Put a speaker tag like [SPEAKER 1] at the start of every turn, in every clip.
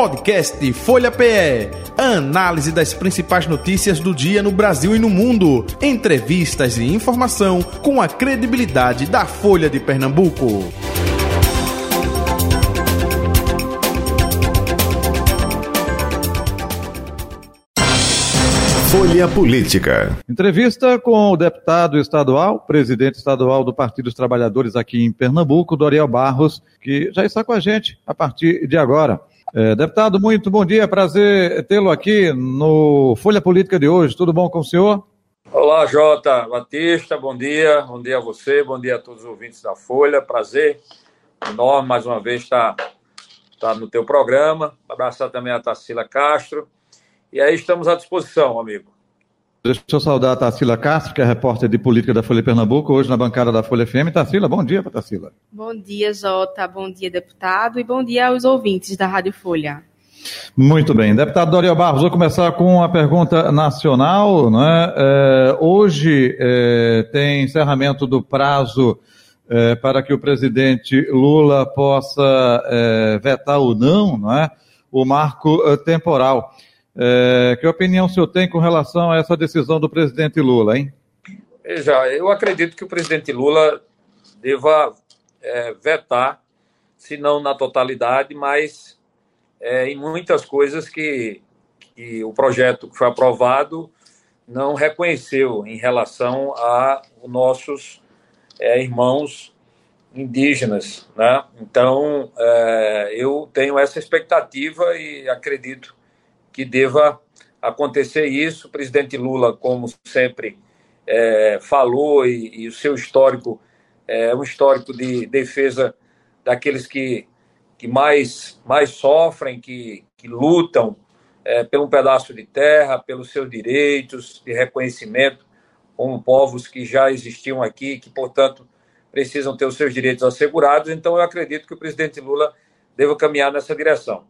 [SPEAKER 1] Podcast Folha PE. Análise das principais notícias do dia no Brasil e no mundo. Entrevistas e informação com a credibilidade da Folha de Pernambuco.
[SPEAKER 2] Folha Política.
[SPEAKER 3] Entrevista com o deputado estadual, presidente estadual do Partido dos Trabalhadores aqui em Pernambuco, Doriel Barros, que já está com a gente a partir de agora. É, deputado, muito bom dia, prazer tê-lo aqui no Folha Política de hoje. Tudo bom com o senhor?
[SPEAKER 4] Olá, Jota Batista, bom dia, bom dia a você, bom dia a todos os ouvintes da Folha, prazer enorme mais uma vez estar, estar no teu programa. Abraçar também a Tarsila Castro e aí estamos à disposição, amigo.
[SPEAKER 3] Deixa eu saudar a Tarsila Castro, que é repórter de política da Folha Pernambuco, hoje na bancada da Folha FM. Tarsila, bom dia para Tarsila.
[SPEAKER 5] Bom dia, Jota, bom dia, deputado, e bom dia aos ouvintes da Rádio Folha.
[SPEAKER 3] Muito bem. Deputado Doriel Barros, vou começar com a pergunta nacional. Né? É, hoje é, tem encerramento do prazo é, para que o presidente Lula possa é, vetar ou não, não é? o marco é, temporal. É, que opinião o senhor tem com relação a essa decisão do presidente Lula, hein?
[SPEAKER 4] Veja, eu acredito que o presidente Lula deva é, vetar, se não na totalidade, mas é, em muitas coisas que, que o projeto que foi aprovado não reconheceu em relação a os nossos é, irmãos indígenas, né? Então, é, eu tenho essa expectativa e acredito que deva acontecer isso. O presidente Lula, como sempre é, falou, e, e, o seu histórico é um histórico de defesa daqueles que, que mais, mais sofrem, que, que lutam é, por um pedaço de terra, pelos seus direitos, de reconhecimento como povos que já existiam aqui, que, portanto, precisam ter os seus direitos assegurados. Então, eu acredito que o presidente Lula deva caminhar nessa direção.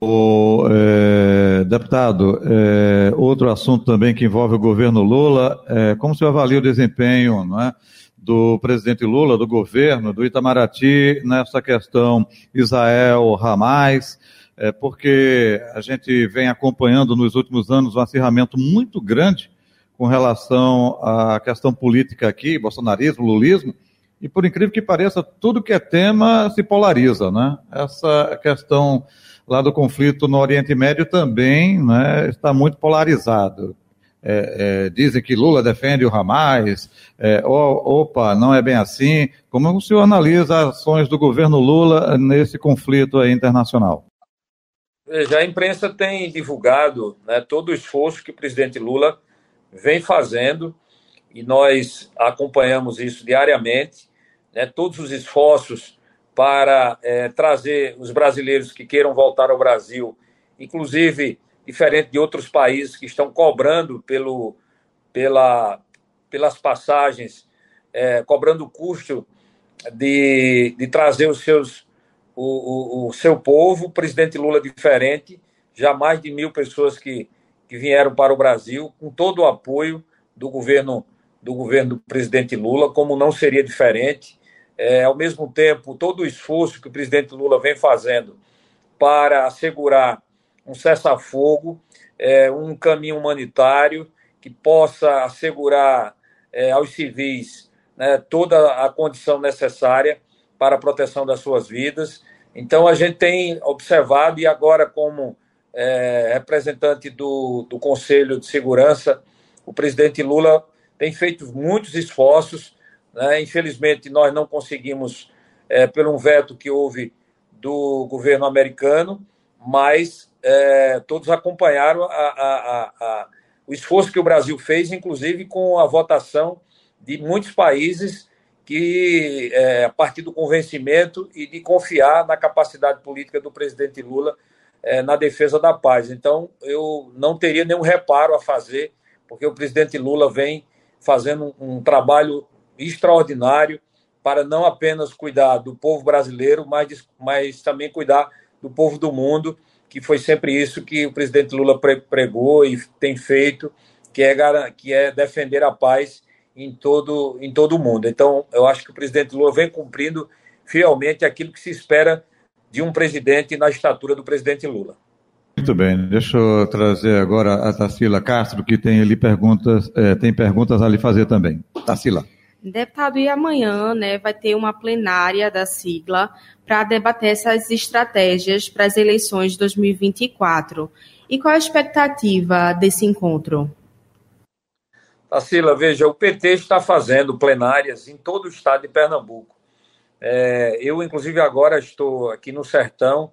[SPEAKER 3] O é, deputado, é, outro assunto também que envolve o governo Lula, é, como você avalia o desempenho não é, do presidente Lula, do governo, do Itamaraty, nessa questão Israel-Hamas, é, porque a gente vem acompanhando nos últimos anos um acirramento muito grande com relação à questão política aqui, bolsonarismo, lulismo, e por incrível que pareça, tudo que é tema se polariza, né? Essa questão lá do conflito no Oriente Médio também né, está muito polarizado. É, é, dizem que Lula defende o Hamas, é, opa, não é bem assim. Como o senhor analisa as ações do governo Lula nesse conflito internacional?
[SPEAKER 4] Veja, a imprensa tem divulgado né, todo o esforço que o presidente Lula vem fazendo e nós acompanhamos isso diariamente, né, todos os esforços para é, trazer os brasileiros que queiram voltar ao Brasil, inclusive diferente de outros países que estão cobrando pelo, pela, pelas passagens, é, cobrando o custo de, de trazer os seus, o, o, o seu povo. O presidente Lula diferente, já mais de mil pessoas que, que vieram para o Brasil, com todo o apoio do governo do governo do presidente Lula, como não seria diferente é, ao mesmo tempo, todo o esforço que o presidente Lula vem fazendo para assegurar um cessar-fogo, é, um caminho humanitário que possa assegurar é, aos civis né, toda a condição necessária para a proteção das suas vidas. Então, a gente tem observado, e agora, como é, representante do, do Conselho de Segurança, o presidente Lula tem feito muitos esforços né? Infelizmente, nós não conseguimos, é, pelo um veto que houve do governo americano, mas é, todos acompanharam a, a, a, o esforço que o Brasil fez, inclusive com a votação de muitos países que, é, a partir do convencimento e de confiar na capacidade política do presidente Lula é, na defesa da paz. Então, eu não teria nenhum reparo a fazer, porque o presidente Lula vem fazendo um, um trabalho extraordinário para não apenas cuidar do povo brasileiro, mas, mas também cuidar do povo do mundo, que foi sempre isso que o presidente Lula pregou e tem feito, que é, que é defender a paz em todo, em todo o mundo. Então, eu acho que o presidente Lula vem cumprindo fielmente aquilo que se espera de um presidente na estatura do presidente Lula.
[SPEAKER 3] Muito bem, deixa eu trazer agora a Tarsila Castro, que tem ali perguntas, é, tem perguntas a lhe fazer também. Tarsila.
[SPEAKER 5] Deputado, e amanhã né, vai ter uma plenária da sigla para debater essas estratégias para as eleições de 2024. E qual a expectativa desse encontro?
[SPEAKER 4] Tarsila, veja, o PT está fazendo plenárias em todo o estado de Pernambuco. É, eu, inclusive, agora estou aqui no Sertão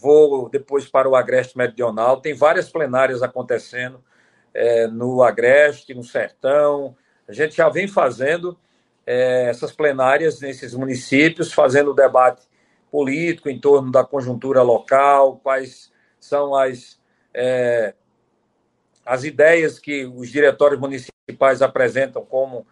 [SPEAKER 4] vou depois para o Agreste Meridional. Tem várias plenárias acontecendo é, no Agreste, no Sertão. A gente já vem fazendo é, essas plenárias nesses municípios, fazendo debate político em torno da conjuntura local, quais são as, é, as ideias que os diretórios municipais apresentam como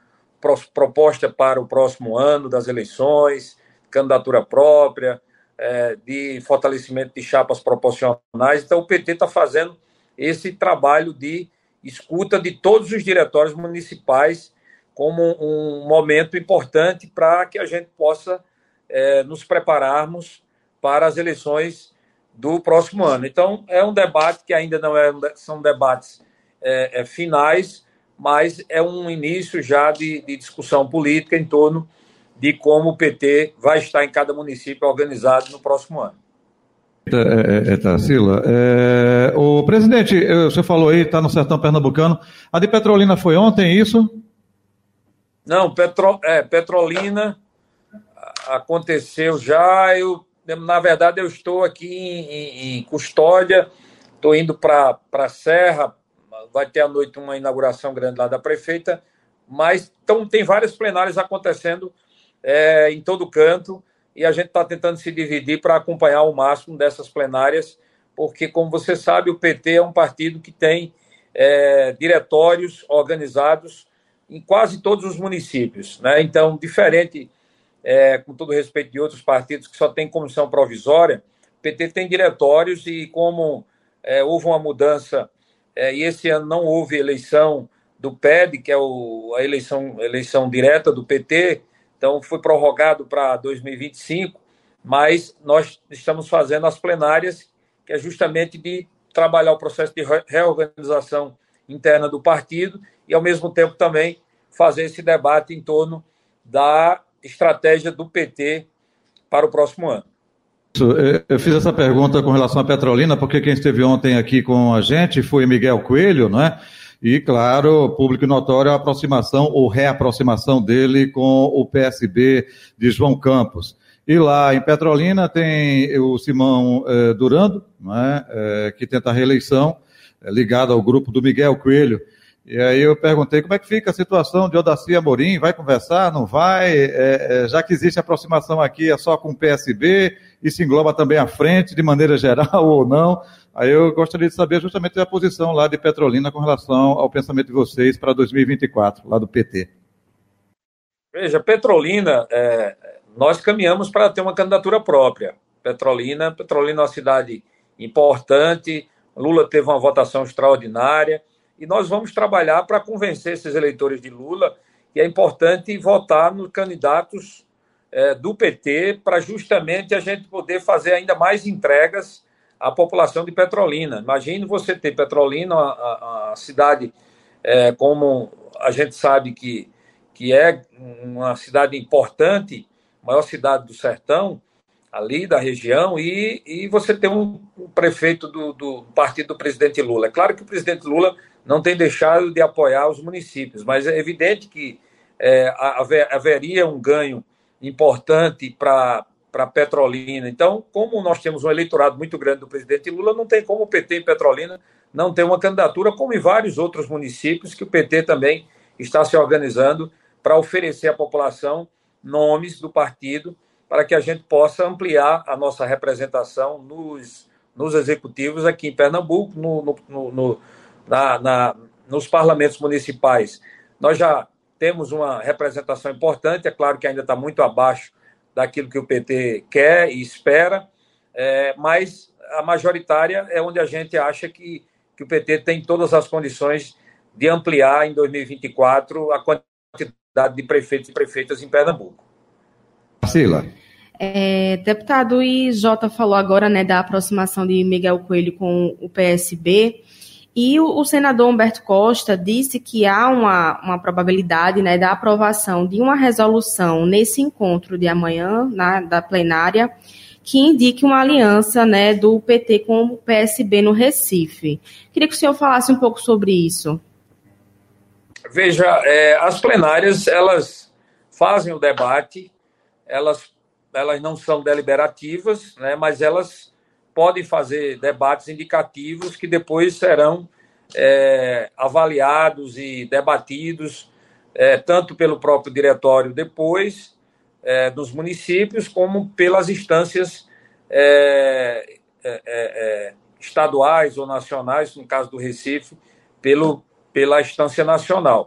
[SPEAKER 4] proposta para o próximo ano das eleições, candidatura própria, é, de fortalecimento de chapas proporcionais. Então, o PT está fazendo esse trabalho de escuta de todos os diretórios municipais como um momento importante para que a gente possa é, nos prepararmos para as eleições do próximo ano. Então, é um debate que ainda não é, são debates é, é, finais, mas é um início já de, de discussão política em torno de como o PT vai estar em cada município organizado no próximo ano.
[SPEAKER 3] É, é, é Tarsila, é, o presidente, você falou aí, está no sertão pernambucano. A de Petrolina foi ontem, isso?
[SPEAKER 4] Não, Petro, é, Petrolina aconteceu já. Eu, na verdade, eu estou aqui em, em, em Custódia, estou indo para a Serra, vai ter à noite uma inauguração grande lá da prefeita, mas então, tem várias plenárias acontecendo é, em todo canto e a gente está tentando se dividir para acompanhar o máximo dessas plenárias, porque, como você sabe, o PT é um partido que tem é, diretórios organizados em quase todos os municípios. Né? Então, diferente, é, com todo respeito de outros partidos que só tem comissão provisória, o PT tem diretórios e, como é, houve uma mudança, é, e esse ano não houve eleição do PED, que é o, a eleição, eleição direta do PT, então, foi prorrogado para 2025, mas nós estamos fazendo as plenárias, que é justamente de trabalhar o processo de reorganização interna do partido e, ao mesmo tempo, também fazer esse debate em torno da estratégia do PT para o próximo ano.
[SPEAKER 3] Eu fiz essa pergunta com relação à Petrolina, porque quem esteve ontem aqui com a gente foi Miguel Coelho, não é? E, claro, público notório a aproximação ou reaproximação dele com o PSB de João Campos. E lá em Petrolina tem o Simão eh, Durando, né, eh, que tenta a reeleição, eh, ligado ao grupo do Miguel Coelho. E aí eu perguntei como é que fica a situação de Odacia Amorim, vai conversar, não vai? Já que existe aproximação aqui, é só com o PSB, isso engloba também a frente, de maneira geral ou não? Aí eu gostaria de saber justamente a posição lá de Petrolina com relação ao pensamento de vocês para 2024, lá do PT.
[SPEAKER 4] Veja, Petrolina, é, nós caminhamos para ter uma candidatura própria. Petrolina, Petrolina é uma cidade importante, Lula teve uma votação extraordinária, e nós vamos trabalhar para convencer esses eleitores de Lula que é importante votar nos candidatos é, do PT para justamente a gente poder fazer ainda mais entregas à população de Petrolina. Imagine você ter Petrolina, a, a cidade é, como a gente sabe que, que é uma cidade importante, maior cidade do sertão, ali da região, e, e você tem um, um prefeito do, do partido do presidente Lula. É claro que o presidente Lula não tem deixado de apoiar os municípios, mas é evidente que é, haveria um ganho importante para para Petrolina. Então, como nós temos um eleitorado muito grande do presidente Lula, não tem como o PT em Petrolina não ter uma candidatura, como em vários outros municípios que o PT também está se organizando para oferecer à população nomes do partido para que a gente possa ampliar a nossa representação nos, nos executivos aqui em Pernambuco, no, no, no na, na, nos parlamentos municipais. Nós já temos uma representação importante, é claro que ainda está muito abaixo daquilo que o PT quer e espera, é, mas a majoritária é onde a gente acha que, que o PT tem todas as condições de ampliar em 2024 a quantidade de prefeitos e prefeitas em Pernambuco.
[SPEAKER 3] Sila.
[SPEAKER 5] É, deputado, e Jota falou agora né, da aproximação de Miguel Coelho com o PSB. E o, o, senador Humberto Costa disse que há uma, uma probabilidade né, da aprovação de uma resolução nesse encontro de amanhã, na, da plenária, que indique uma aliança né, do PT com o PSB no Recife. Queria que o senhor falasse um pouco sobre isso.
[SPEAKER 4] Veja, é, as plenárias, elas fazem o debate, elas, elas não são deliberativas, né, mas elas podem fazer debates indicativos que depois serão é, avaliados e debatidos é, tanto pelo próprio diretório depois é, dos municípios como pelas instâncias é, é, é, estaduais ou nacionais, no caso do Recife, pelo, pela instância nacional.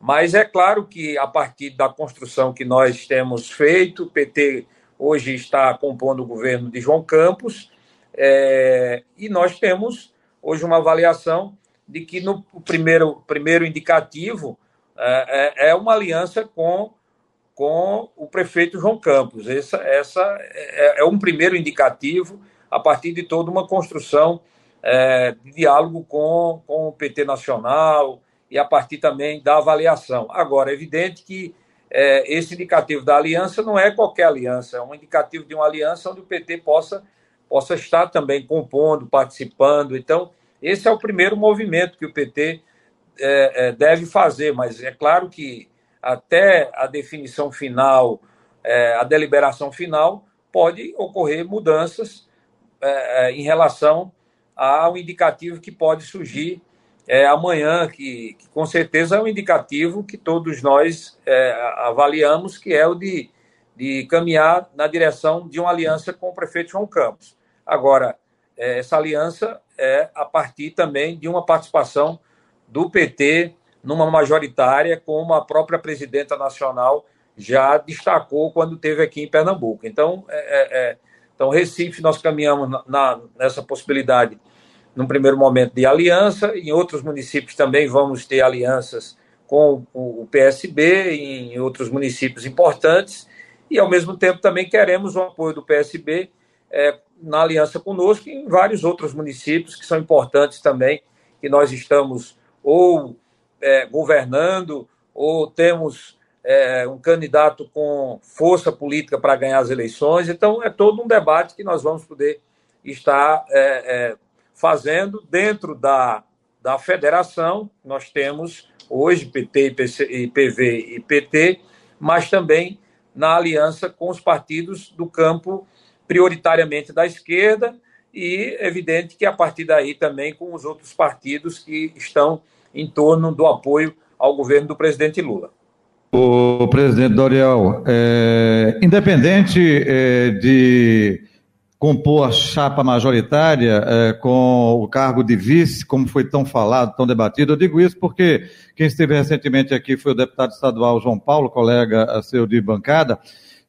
[SPEAKER 4] Mas é claro que a partir da construção que nós temos feito, o PT hoje está compondo o governo de João Campos, é, e nós temos hoje uma avaliação de que no primeiro, primeiro indicativo é, é, é uma aliança com, com o prefeito João Campos. Essa, essa é, é um primeiro indicativo a partir de toda uma construção é, de diálogo com, com o PT Nacional e a partir também da avaliação. Agora, é evidente que é, esse indicativo da aliança não é qualquer aliança, é um indicativo de uma aliança onde o PT possa possa estar também compondo, participando. Então, esse é o primeiro movimento que o PT é, é, deve fazer, mas é claro que até a definição final, é, a deliberação final, pode ocorrer mudanças é, é, em relação ao indicativo que pode surgir é, amanhã, que, que, com certeza é um indicativo que todos nós avaliamos, que é o de, de caminhar na direção de uma aliança com o prefeito João Campos. Agora, é, essa aliança é a partir também de uma participação do PT numa majoritária, como a própria presidenta nacional já destacou quando teve aqui em Pernambuco. Então, é, é, é então Recife, nós caminhamos na, na, nessa possibilidade, num primeiro momento, de aliança, em outros municípios também vamos ter alianças com o, o PSB, em outros municípios importantes, e ao mesmo tempo também queremos o apoio do PSB é, na aliança conosco e em vários outros municípios que são importantes também, que nós estamos ou é, governando ou temos é, um candidato com força política para ganhar as eleições. Então, é todo um debate que nós vamos poder estar é, é fazendo dentro da, da federação. Nós temos hoje PT, e PV e PT, mas também na aliança com os partidos do campo prioritariamente da esquerda e evidente que a partir daí também com os outros partidos que estão em torno do apoio ao governo do presidente Lula.
[SPEAKER 3] O presidente Doriel, é, independente é, de compor a chapa majoritária é, com o cargo de vice, como foi tão falado, tão debatido, eu digo isso porque quem esteve recentemente aqui foi o deputado estadual João Paulo, colega seu de bancada,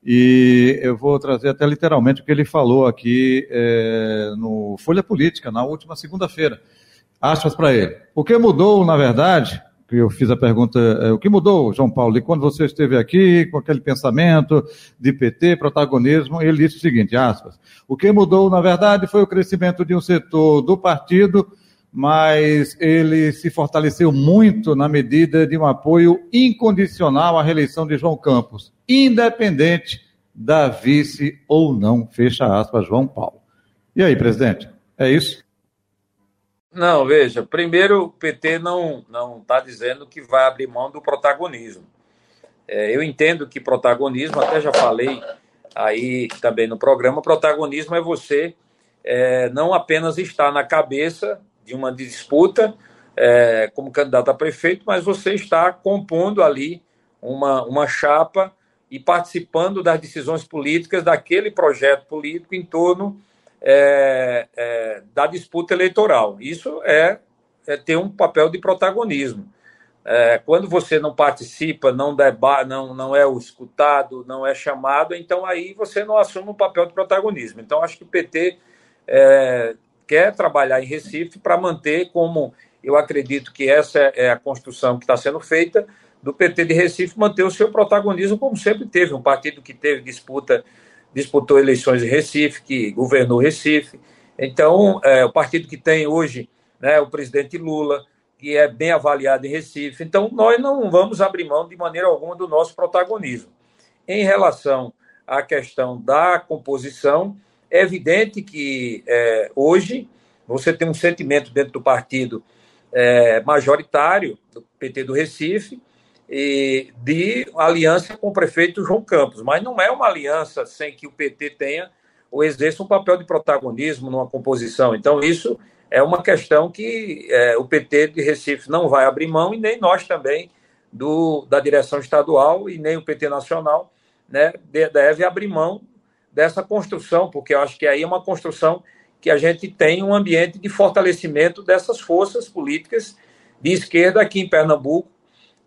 [SPEAKER 3] e eu vou trazer até literalmente o que ele falou aqui é, no Folha Política, na última segunda-feira. Aspas para ele. O que mudou, na verdade, que eu fiz a pergunta, é, o que mudou, João Paulo, de quando você esteve aqui, com aquele pensamento de PT, protagonismo, ele disse o seguinte, aspas, o que mudou, na verdade, foi o crescimento de um setor do partido mas ele se fortaleceu muito na medida de um apoio incondicional à reeleição de João Campos, independente da vice ou não, fecha aspas, João Paulo. E aí, presidente, é isso?
[SPEAKER 4] Não, veja, primeiro o PT não não está dizendo que vai abrir mão do protagonismo. É, eu entendo que protagonismo, até já falei aí também no programa, protagonismo é você é, não apenas estar na cabeça de uma disputa é, como candidato a prefeito, mas você está compondo ali uma, uma chapa e participando das decisões políticas daquele projeto político em torno é, é, da disputa eleitoral. Isso é, é, ter um papel de protagonismo. É, quando você não participa, não, deba, não, não é o escutado, não é chamado, então aí você não assume um papel de protagonismo. Então, acho que o PT é, quer trabalhar em Recife para manter como eu acredito que essa é a construção que está sendo feita do PT de Recife manter o seu protagonismo como sempre teve um partido que teve disputa disputou eleições em Recife, que governou Recife. Então, é, o partido que tem hoje né, o presidente Lula, que é bem avaliado em Recife. Então, nós não vamos abrir mão de maneira alguma do nosso protagonismo. Em relação à questão da composição, é evidente que é, hoje você tem um sentimento dentro do partido é, majoritário, do PT do Recife, e de aliança com o prefeito João Campos, mas não é uma aliança sem que o PT tenha ou exerça um papel de protagonismo numa composição. Então, isso é uma questão que é, o PT de Recife não vai abrir mão e nem nós também do, da direção estadual e nem o PT nacional né, deve abrir mão dessa construção, porque eu acho que aí é uma construção que a gente tem um ambiente de fortalecimento dessas forças políticas de esquerda aqui em Pernambuco,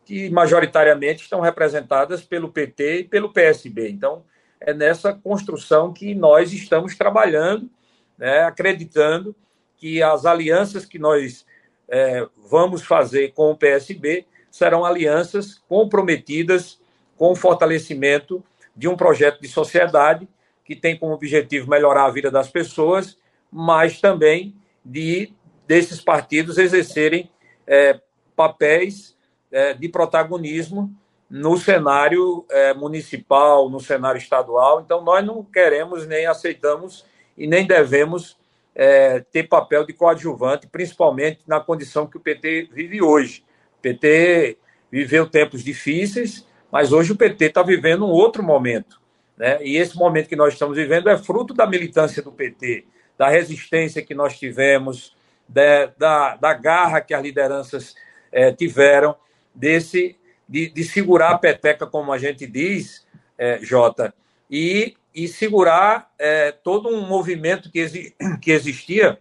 [SPEAKER 4] que majoritariamente estão representadas pelo PT e pelo PSB. Então, é nessa construção que nós estamos trabalhando, né, acreditando que as alianças que nós é, vamos fazer com o PSB serão alianças comprometidas com o fortalecimento de um projeto de sociedade que tem como objetivo melhorar a vida das pessoas, mas também de desses partidos exercerem é, papéis é, de protagonismo no cenário é, municipal, no cenário estadual. Então, nós não queremos nem aceitamos e nem devemos é, ter papel de coadjuvante, principalmente na condição que o PT vive hoje. O PT viveu tempos difíceis, mas hoje o PT está vivendo um outro momento. Né? E esse momento que nós estamos vivendo é fruto da militância do PT, da resistência que nós tivemos, da, da, da garra que as lideranças é, tiveram, desse de, de, segurar a peteca, como a gente diz, é, Jota, e e segurar é, todo um movimento que, exi que existia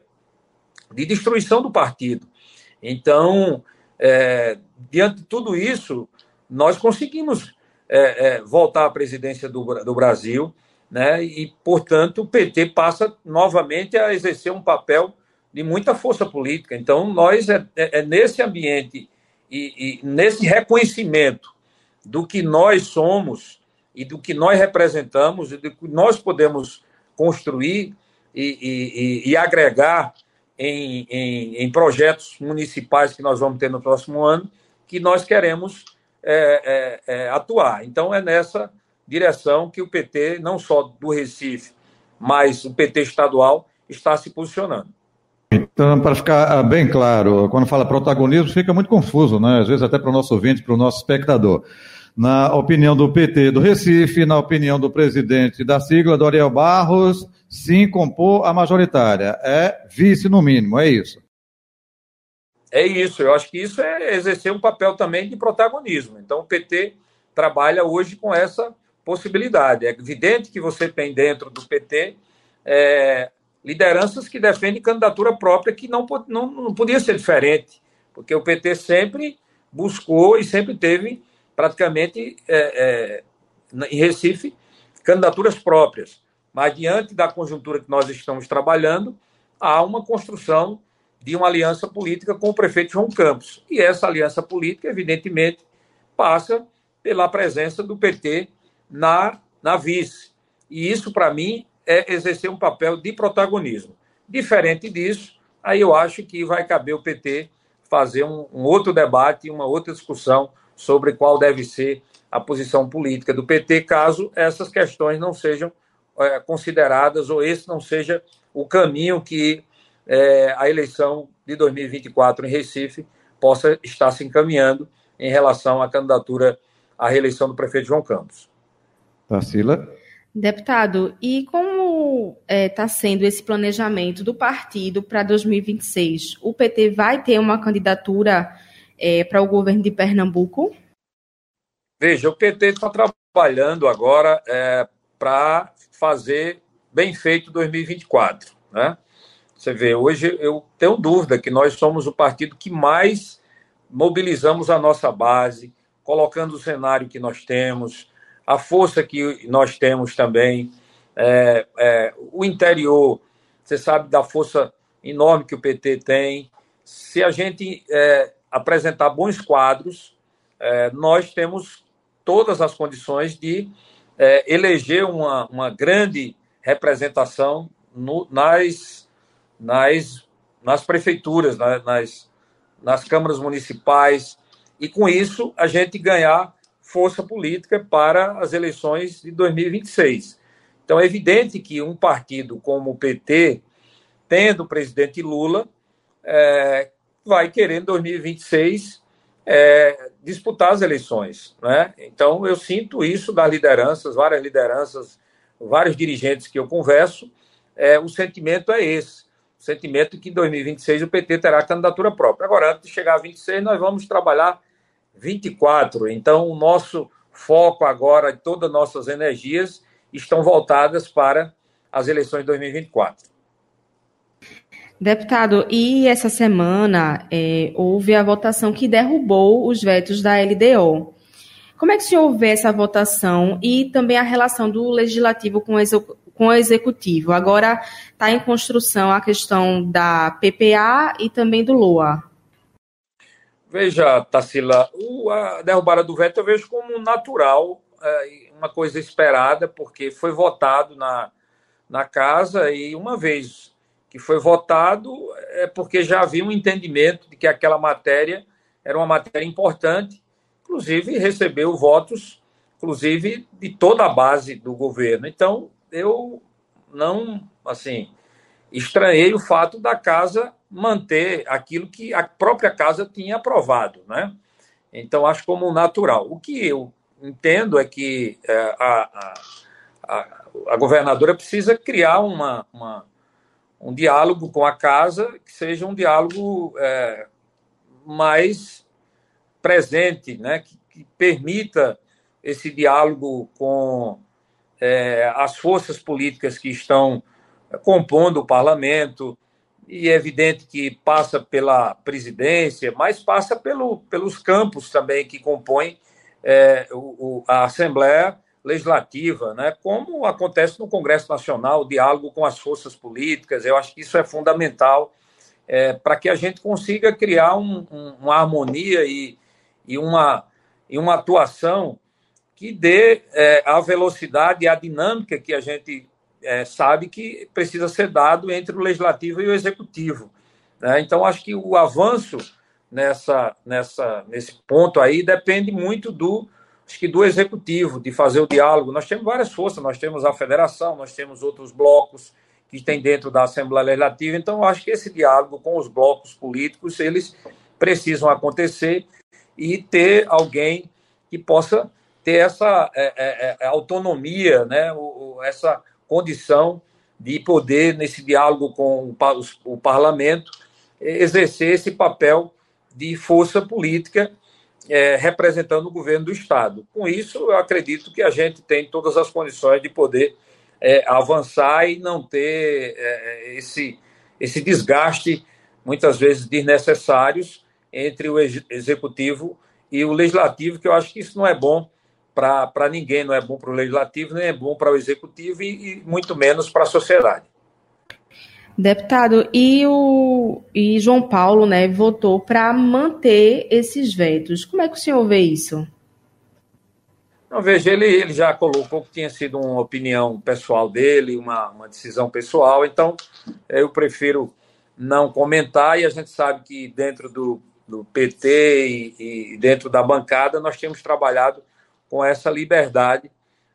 [SPEAKER 4] de destruição do partido. Então, é, diante de tudo isso, nós conseguimos é, é voltar à presidência do, do Brasil, né? e, portanto, o PT passa novamente a exercer um papel de muita força política. Então, nós, é, é, é nesse ambiente e, e nesse reconhecimento do que nós somos, e do que nós representamos e do que nós podemos construir e, e, e agregar em, em, em, projetos municipais que nós vamos ter no próximo ano, que nós queremos é, é, é, atuar. Então, é nessa direção que o PT, não só do Recife, mas o PT estadual, está se posicionando.
[SPEAKER 3] Então, para ficar bem claro, quando fala protagonismo, fica muito confuso, né? às vezes até para o nosso ouvinte, para o nosso espectador na opinião do PT do Recife, na opinião do presidente da sigla, Doriel Barros, sim compor a majoritária. É vice no mínimo, é isso.
[SPEAKER 4] É isso, eu acho que isso é exercer um papel também de protagonismo. Então o PT trabalha hoje com essa possibilidade. É evidente que você tem dentro do PT é, lideranças que defendem candidatura própria, que não, não, não podia ser diferente, porque o PT sempre buscou e sempre teve praticamente é, é, em Recife candidaturas próprias. Mas diante da conjuntura que nós estamos trabalhando, há uma construção de uma aliança política com o prefeito João Campos. E essa aliança política, evidentemente, passa pela presença do PT na, na vice. E isso, para mim, é exercer um papel de protagonismo. Diferente disso, aí eu acho que vai caber o PT fazer um, um outro debate, uma outra discussão sobre qual deve ser a posição política do PT, caso essas questões não sejam é, consideradas ou esse não seja o caminho que é, a eleição de 2024 em Recife possa estar se encaminhando em relação à candidatura à reeleição do prefeito João Campos.
[SPEAKER 3] Tarsila?
[SPEAKER 5] Deputado, e como está é, tá sendo esse planejamento do partido para 2026? O PT vai ter uma candidatura é, para o governo de Pernambuco?
[SPEAKER 4] Veja, o PT está trabalhando agora é, para fazer bem feito 2024. Né? Você vê, hoje eu tenho dúvida que nós somos o partido que mais mobilizamos a nossa base, colocando o cenário que nós temos, a força que nós temos também, é, é, o interior, você sabe da força enorme que o PT tem. Se a gente é, apresentar bons quadros, é, nós temos todas as condições de é, eleger uma, uma grande representação no, nas, nas, nas prefeituras, nas, nas câmaras municipais, e com isso a gente ganhar força política para as eleições de 2026. Então é evidente que um partido como o PT, tendo o presidente Lula, é, vai querer em 2026 é, disputar as eleições. Né? Então eu sinto isso das lideranças, várias lideranças, vários dirigentes que eu converso, é, o sentimento é esse. Sentimento que em 2026 o PT terá candidatura própria. Agora, antes de chegar a 26, nós vamos trabalhar 24. Então, o nosso foco agora, todas as nossas energias estão voltadas para as eleições de 2024.
[SPEAKER 5] Deputado, e essa semana é, houve a votação que derrubou os vetos da LDO. Como é que o senhor vê essa votação e também a relação do legislativo com o, com o executivo? Agora está em construção a questão da PPA e também do LOA.
[SPEAKER 4] Veja, Tassila, a derrubada do veto eu vejo como natural, é, uma coisa esperada, porque foi votado na, na casa e uma vez que foi votado é porque já havia um entendimento de que aquela matéria era uma matéria importante, inclusive recebeu votos, inclusive de toda a base do governo. Então, eu não, assim, estranhei o fato da casa manter aquilo que a própria casa tinha aprovado, né? Então, acho como natural. O que eu entendo é que é, a, a, a, governadora precisa criar uma, uma, um diálogo com a casa que seja um diálogo é, mais presente, né? Que, que, permita esse diálogo com é, as forças políticas que estão compondo o parlamento, e é evidente que passa pela presidência, mas passa pelo, pelos campos também que compõem é, o, a Assembleia Legislativa, né? como acontece no Congresso Nacional, o diálogo com as forças políticas, eu acho que isso é fundamental é, para que a gente consiga criar um, um, uma harmonia e, e, uma, e uma atuação que dê é, a velocidade e a dinâmica que a gente é, sabe que precisa ser dado entre o legislativo e o executivo. Né? Então, acho que o avanço nessa, nessa, nesse ponto aí depende muito do, que do executivo, de fazer o diálogo. Nós temos várias forças, nós temos a federação, nós temos outros blocos que tem dentro da Assembleia Legislativa. Então, acho que esse diálogo com os blocos políticos, eles precisam acontecer e ter alguém que possa ter essa é, é, é, autonomia, né? O, essa condição de poder, nesse diálogo com o parlamento, exercer esse papel de força política é, representando o governo do Estado. Com isso, eu acredito que a gente tem todas as condições de poder é, avançar e não ter é, esse, esse desgaste, muitas vezes desnecessários, entre o executivo e o legislativo, que eu acho que isso não é bom para ninguém, não é bom para o legislativo, nem é bom para o executivo e, e muito menos para a sociedade.
[SPEAKER 5] Deputado, e o e João Paulo, né, votou para manter esses vetos. Como é que o senhor vê isso?
[SPEAKER 4] Não, veja, ele, ele já colocou que tinha sido uma opinião pessoal dele, uma, uma decisão pessoal, então eu prefiro não comentar e a gente sabe que dentro do, do PT e, e dentro da bancada nós temos trabalhado com essa liberdade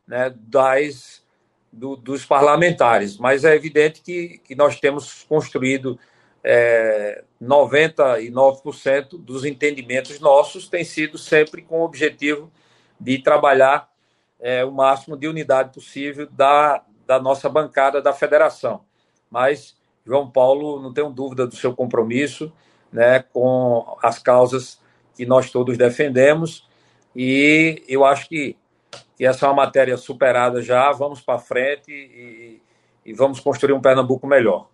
[SPEAKER 4] né, das, do, dos parlamentares. Mas é evidente que, que nós temos construído é, 99% dos entendimentos nossos tem sido sempre com o objetivo de trabalhar é, o máximo de unidade possível da, da nossa bancada da federação. Mas João Paulo, não tenho dúvida do seu compromisso né, com as causas que nós todos defendemos e eu acho que, que essa é uma matéria superada já. Vamos para frente e, e, vamos construir um Pernambuco melhor.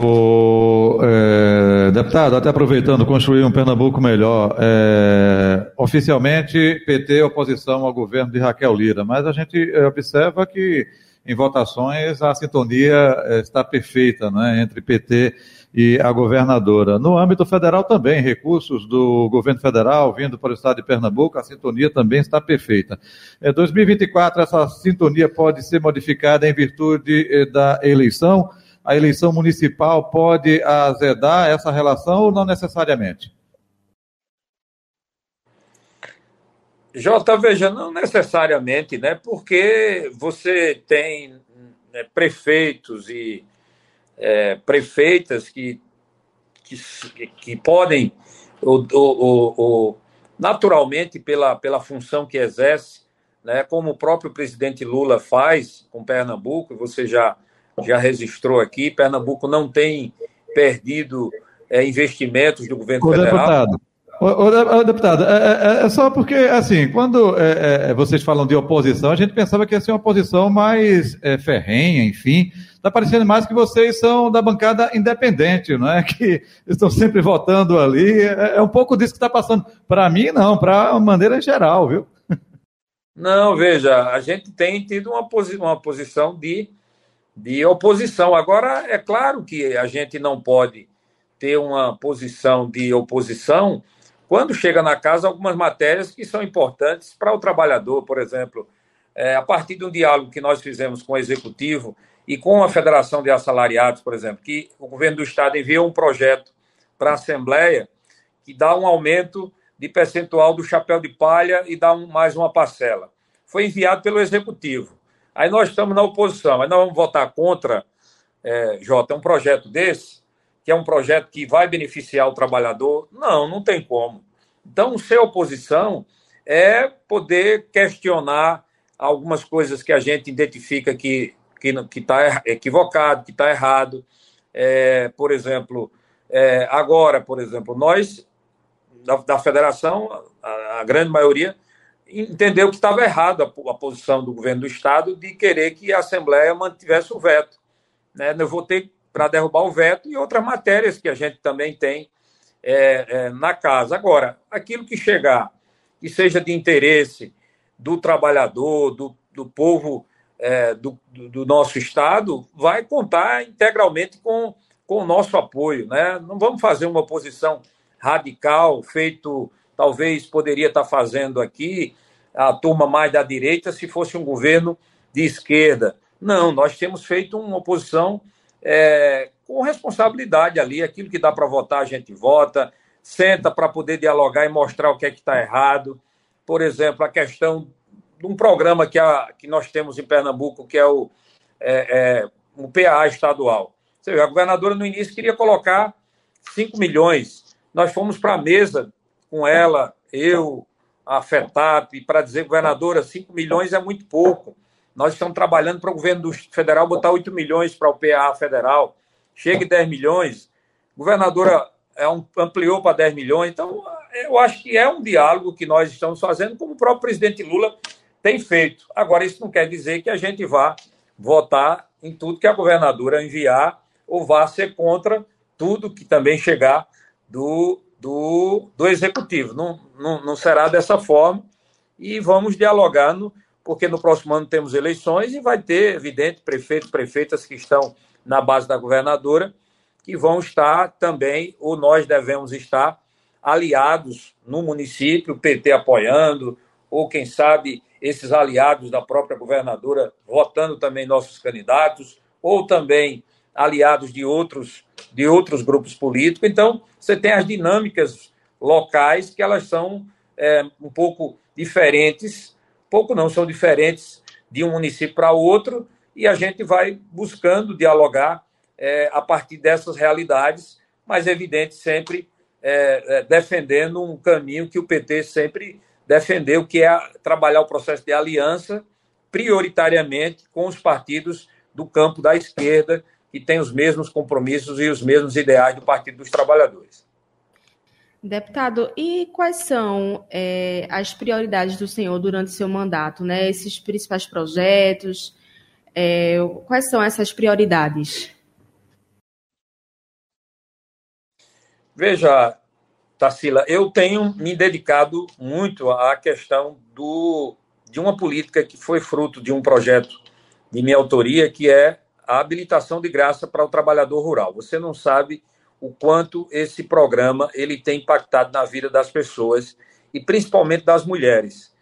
[SPEAKER 3] O, é, deputado, até aproveitando, construir um Pernambuco melhor. É, oficialmente, PT é oposição ao governo de Raquel Lira, mas a gente observa que em votações a sintonia eh, está perfeita né, entre PT e a governadora. No âmbito federal também, recursos do governo federal vindo para o estado de Pernambuco, a sintonia também está perfeita. Em 2024, essa sintonia pode ser modificada em virtude eh, da eleição. A eleição municipal pode azedar essa relação ou não necessariamente?
[SPEAKER 4] Jota, veja, não necessariamente, né? Porque você tem né, prefeitos e é, prefeitas que, que, que podem, ou, ou, ou, naturalmente, pela, pela função que exerce, né, como o próprio presidente Lula faz com Pernambuco, você já, já registrou aqui, Pernambuco não tem perdido é, investimentos do governo federal.
[SPEAKER 3] Deputado. Ô, ô, deputado, é, é, é, só porque, assim, quando é, é, vocês falam de oposição, a gente pensava que ia ser uma oposição mais é, ferrenha, enfim. Está parecendo mais que vocês são da bancada independente, não é? Que estão sempre votando ali. É, é um pouco disso que está passando. Para mim, não, para a maneira geral, viu?
[SPEAKER 4] Não, veja, a gente tem tido uma, posi uma posição de, de oposição. Agora, é claro que a gente não pode ter uma posição de oposição quando chega na casa algumas matérias que são importantes para o trabalhador, por exemplo, é, a partir de um diálogo que nós fizemos com o executivo e com a Federação de Assalariados, por exemplo, que o governo do estado enviou um projeto para a Assembleia que dá um aumento de percentual do chapéu de palha e dá um, mais uma parcela. Foi enviado pelo executivo. Aí nós estamos na oposição, aí nós vamos votar contra, é, Jota, um projeto desse que é um projeto que vai beneficiar o trabalhador? Não, não tem como. Então, ser oposição é poder questionar algumas coisas que a gente identifica que que está equivocado, que está errado. É, por exemplo, é, agora, por exemplo, nós da, da federação, a, a, grande maioria entendeu que estava errado a, a, posição do governo do estado de querer que a Assembleia mantivesse o veto. Né? Eu votei para derrubar o veto e outras matérias que a gente também tem é, é, na casa. Agora, aquilo que chegar, que seja de interesse do trabalhador, do, do povo é, do, do, nosso Estado, vai contar integralmente com, com o nosso apoio. Né? Não vamos fazer uma oposição radical, feito, talvez poderia estar fazendo aqui, a turma mais da direita, se fosse um governo de esquerda. Não, nós temos feito uma oposição é, com responsabilidade ali. Aquilo que dá para votar, a gente vota, senta para poder dialogar e mostrar o que é que está errado. Por exemplo, a questão de um programa que, a, que nós temos em Pernambuco, que é o, é, é, o PA estadual. Vê, a governadora no início queria colocar 5 milhões. Nós fomos para a mesa com ela, eu, a FETAP, para dizer, governadora, 5 milhões é muito pouco. Nós estamos trabalhando para o governo federal botar 8 milhões para o PA federal. Chegue 10 milhões. Governadora é ampliou para 10 milhões. Então, eu acho que é um diálogo que nós estamos fazendo, como o próprio presidente Lula tem feito. Agora, isso não quer dizer que a gente vá votar em tudo que a governadora enviar ou vá ser contra tudo que também chegar do, do, do executivo. Não, não, não será dessa forma. E vamos dialogar no, porque no próximo ano temos eleições e vai ter, evidente, prefeitos, prefeitas que estão na base da governadora, que vão estar também, ou nós devemos estar, aliados no município, PT apoiando, ou quem sabe esses aliados da própria governadora votando também nossos candidatos, ou também aliados de outros, de outros grupos políticos. Então, você tem as dinâmicas locais que elas são é, um pouco diferentes pouco não, são diferentes de um município para outro, e a gente vai buscando dialogar é, a partir dessas realidades, mas, evidente, sempre é, é, defendendo um caminho que o PT sempre defendeu, que é trabalhar o processo de aliança prioritariamente com os partidos do campo da esquerda, que têm os mesmos compromissos e os mesmos ideais do Partido dos Trabalhadores.
[SPEAKER 5] Deputado, e quais são é, as prioridades do senhor durante seu mandato, né? Esses principais projetos, é, quais são essas prioridades?
[SPEAKER 4] Veja, Tarsila, eu tenho me dedicado muito à questão do, de uma política que foi fruto de um projeto de minha autoria, que é a habilitação de graça para o trabalhador rural. Você não sabe o quanto esse programa ele tem impactado na vida das pessoas e principalmente das mulheres.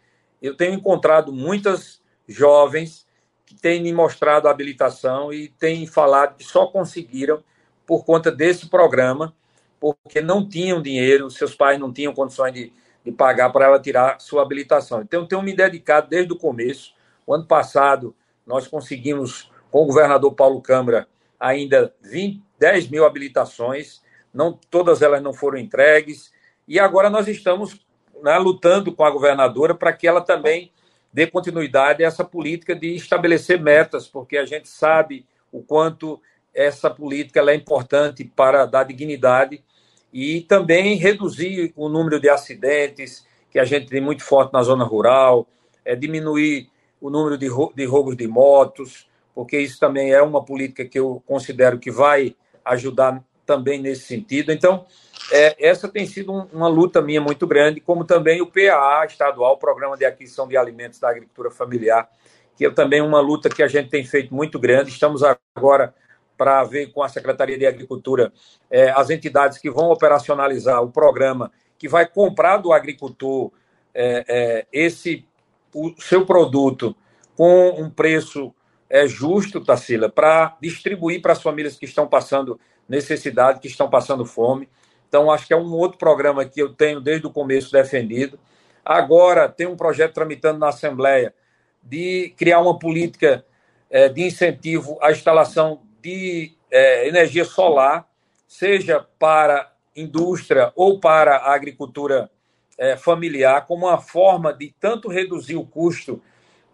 [SPEAKER 4] Eu tenho encontrado muitas jovens que têm me mostrado habilitação e têm falado que só conseguiram por conta desse programa, porque não tinham dinheiro, seus pais não tinham condições de, de pagar para ela tirar sua habilitação. Então, eu tenho me dedicado desde o começo. O ano passado, nós conseguimos, com o governador Paulo Câmara, ainda 20, 10 mil habilitações, não todas elas não foram entregues, e agora nós estamos né, lutando com a governadora para que ela também dê continuidade a essa política de estabelecer metas, porque a gente sabe o quanto essa política é importante para dar dignidade e também reduzir o número de acidentes que a gente tem muito forte na zona rural, é diminuir o número de, de roubos de motos, porque isso também é uma política que eu considero que vai ajudar também nesse sentido. Então, é, essa tem sido um, uma luta minha muito grande, como também o PAA estadual, Programa de Aquisição de Alimentos da Agricultura Familiar, que é também uma luta que a gente tem feito muito grande. Estamos agora para ver com a Secretaria de Agricultura é, as entidades que vão operacionalizar o programa, que vai comprar do agricultor é, é esse o seu produto com um preço é, justo, Tassila, para distribuir para as famílias que estão passando necessidade, que estão passando fome. Então, acho que é um outro programa que eu tenho desde o começo defendido. Agora, tem um projeto tramitando na Assembleia de criar uma política é, de incentivo à instalação de é, energia solar, seja para indústria ou para a agricultura é, familiar, como uma forma de tanto reduzir o custo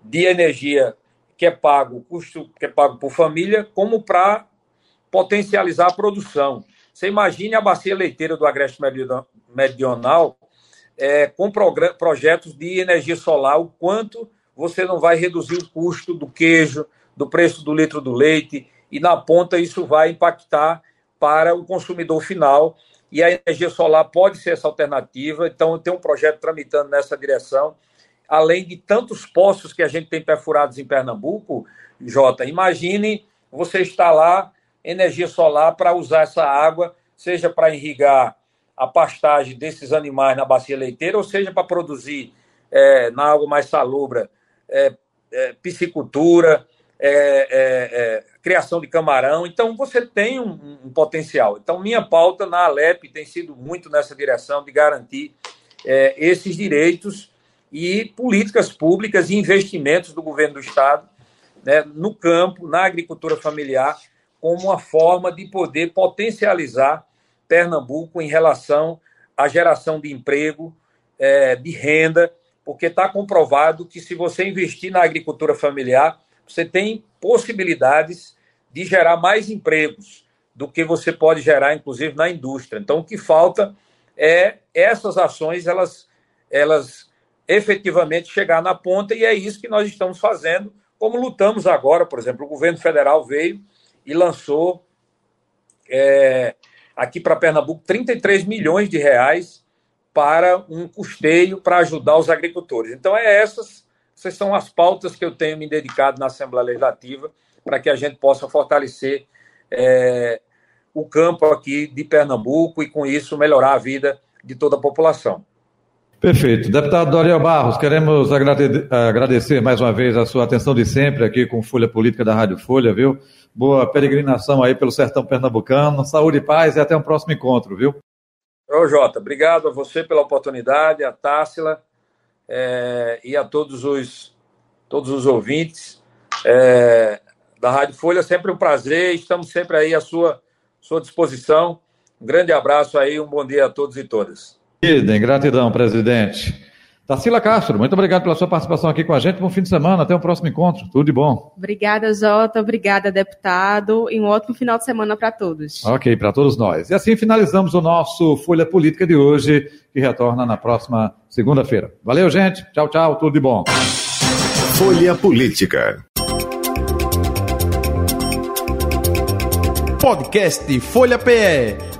[SPEAKER 4] de energia que é pago, custo que é pago por família, como para potencializar a produção. Você imagine a bacia leiteira do Agreste Meridional é, com projetos de energia solar, o quanto você não vai reduzir o custo do queijo, do preço do litro do leite, e na ponta isso vai impactar para o consumidor final. E a energia solar pode ser essa alternativa. Então, tem um projeto tramitando nessa direção. Além de tantos poços que a gente tem perfurados em Pernambuco, Jota, imagine você lá energia solar para usar essa água, seja para irrigar a pastagem desses animais na bacia leiteira, ou seja para produzir é, na água mais salobra é, é, piscicultura, é, é, é, criação de camarão. Então, você tem um, um, potencial. Então, minha pauta na Alep tem sido muito nessa direção de garantir esses direitos e políticas públicas e investimentos do governo do Estado né, no campo, na agricultura familiar, como uma forma de poder potencializar Pernambuco em relação à geração de emprego, é, de renda, porque está comprovado que se você investir na agricultura familiar, você tem possibilidades de gerar mais empregos do que você pode gerar, inclusive, na indústria. Então, o que falta é essas ações, elas, elas efetivamente chegar na ponta, e é isso que nós estamos fazendo, como lutamos agora, por exemplo, o governo federal veio e lançou é, aqui para Pernambuco 33 milhões de reais para um custeio para ajudar os agricultores. Então, é essas, essas são as pautas que eu tenho me dedicado na Assembleia Legislativa para que a gente possa fortalecer é, o campo aqui de Pernambuco e, com isso, melhorar a vida de toda a população.
[SPEAKER 3] Perfeito. Deputado Doriel Barros, queremos agradecer mais uma vez a sua atenção de sempre aqui com Folha Política da Rádio Folha, viu? Boa peregrinação aí pelo sertão pernambucano. Saúde e paz e até um próximo encontro, viu?
[SPEAKER 4] Ô, Jota, obrigado a você pela oportunidade, a Tássila é, e a todos os, todos os ouvintes é, da Rádio Folha. Sempre um prazer, estamos sempre aí à sua, sua disposição. Um grande abraço aí, um bom dia a todos e todas.
[SPEAKER 3] Idem, gratidão, presidente. Tarsila Castro, muito obrigado pela sua participação aqui com a gente. Bom fim de semana, até o próximo encontro. Tudo de bom.
[SPEAKER 5] Obrigada, Jota. Obrigada, deputado. E um ótimo final de semana para todos.
[SPEAKER 3] Ok, para todos nós. E assim finalizamos o nosso Folha Política de hoje, que retorna na próxima segunda-feira. Valeu, gente. Tchau, tchau. Tudo de bom.
[SPEAKER 2] Folha Política.
[SPEAKER 1] Podcast Folha PE